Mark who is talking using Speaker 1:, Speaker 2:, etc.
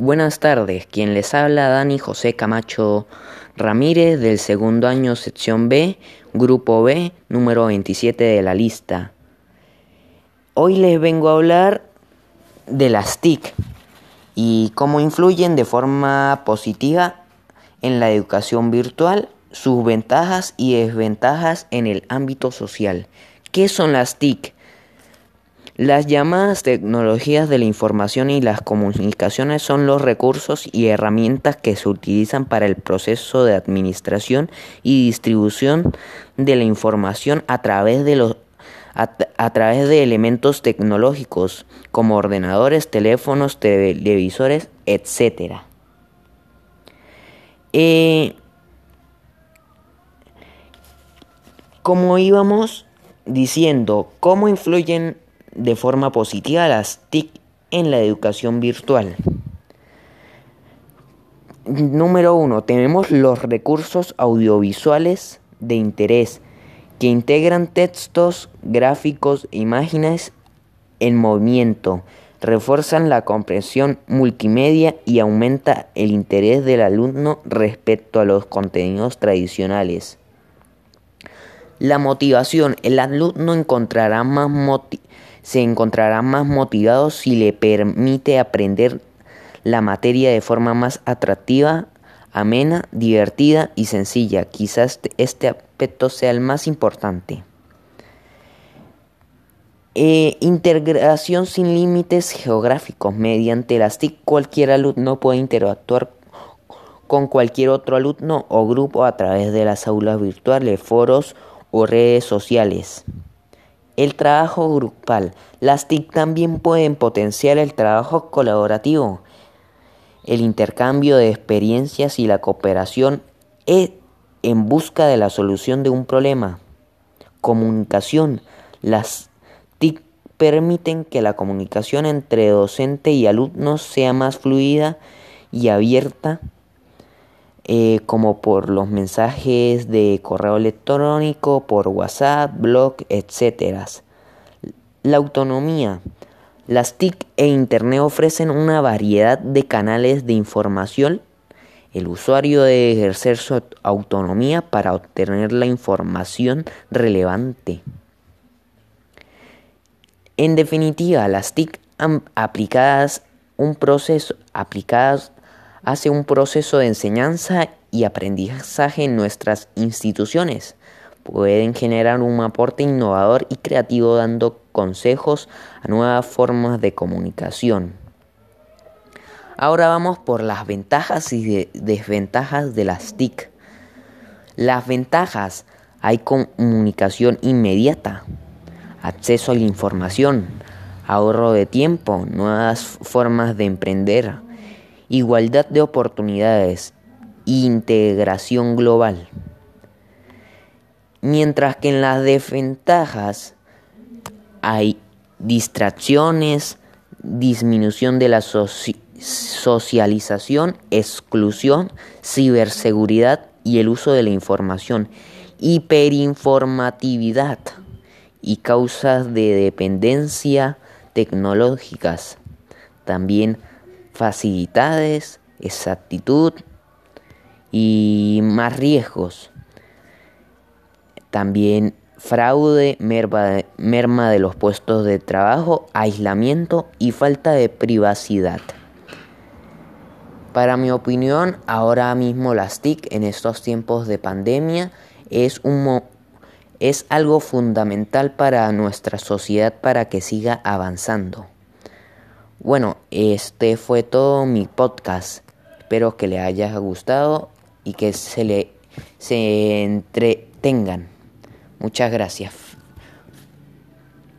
Speaker 1: Buenas tardes, quien les habla Dani José Camacho Ramírez del segundo año sección B, grupo B, número 27 de la lista. Hoy les vengo a hablar de las TIC y cómo influyen de forma positiva en la educación virtual, sus ventajas y desventajas en el ámbito social. ¿Qué son las TIC? Las llamadas tecnologías de la información y las comunicaciones son los recursos y herramientas que se utilizan para el proceso de administración y distribución de la información a través de los a, través de elementos tecnológicos como ordenadores, teléfonos, televisores, etc. Eh, como íbamos diciendo, ¿cómo influyen de forma positiva las TIC en la educación virtual. Número uno, tenemos los recursos audiovisuales de interés que integran textos, gráficos, imágenes en movimiento, refuerzan la comprensión multimedia y aumenta el interés del alumno respecto a los contenidos tradicionales. La motivación, el alumno encontrará más motivación se encontrará más motivado si le permite aprender la materia de forma más atractiva, amena, divertida y sencilla. Quizás este aspecto sea el más importante. Eh, integración sin límites geográficos. Mediante las TIC cualquier alumno puede interactuar con cualquier otro alumno o grupo a través de las aulas virtuales, foros o redes sociales. El trabajo grupal. Las TIC también pueden potenciar el trabajo colaborativo, el intercambio de experiencias y la cooperación en busca de la solución de un problema. Comunicación. Las TIC permiten que la comunicación entre docente y alumnos sea más fluida y abierta eh, como por los mensajes de correo electrónico, por WhatsApp, blog, etc. La autonomía. Las TIC e Internet ofrecen una variedad de canales de información. El usuario debe ejercer su autonomía para obtener la información relevante. En definitiva, las TIC aplicadas un proceso aplicadas hace un proceso de enseñanza y aprendizaje en nuestras instituciones. Pueden generar un aporte innovador y creativo dando consejos a nuevas formas de comunicación. Ahora vamos por las ventajas y desventajas de las TIC. Las ventajas, hay comunicación inmediata, acceso a la información, ahorro de tiempo, nuevas formas de emprender, igualdad de oportunidades, integración global. Mientras que en las desventajas hay distracciones, disminución de la socialización, exclusión, ciberseguridad y el uso de la información, hiperinformatividad y causas de dependencia tecnológicas. También facilidades, exactitud y más riesgos. También fraude, merma de los puestos de trabajo, aislamiento y falta de privacidad. Para mi opinión, ahora mismo las TIC en estos tiempos de pandemia es, un, es algo fundamental para nuestra sociedad para que siga avanzando. Bueno, este fue todo mi podcast. Espero que le haya gustado y que se le se entretengan. Muchas gracias.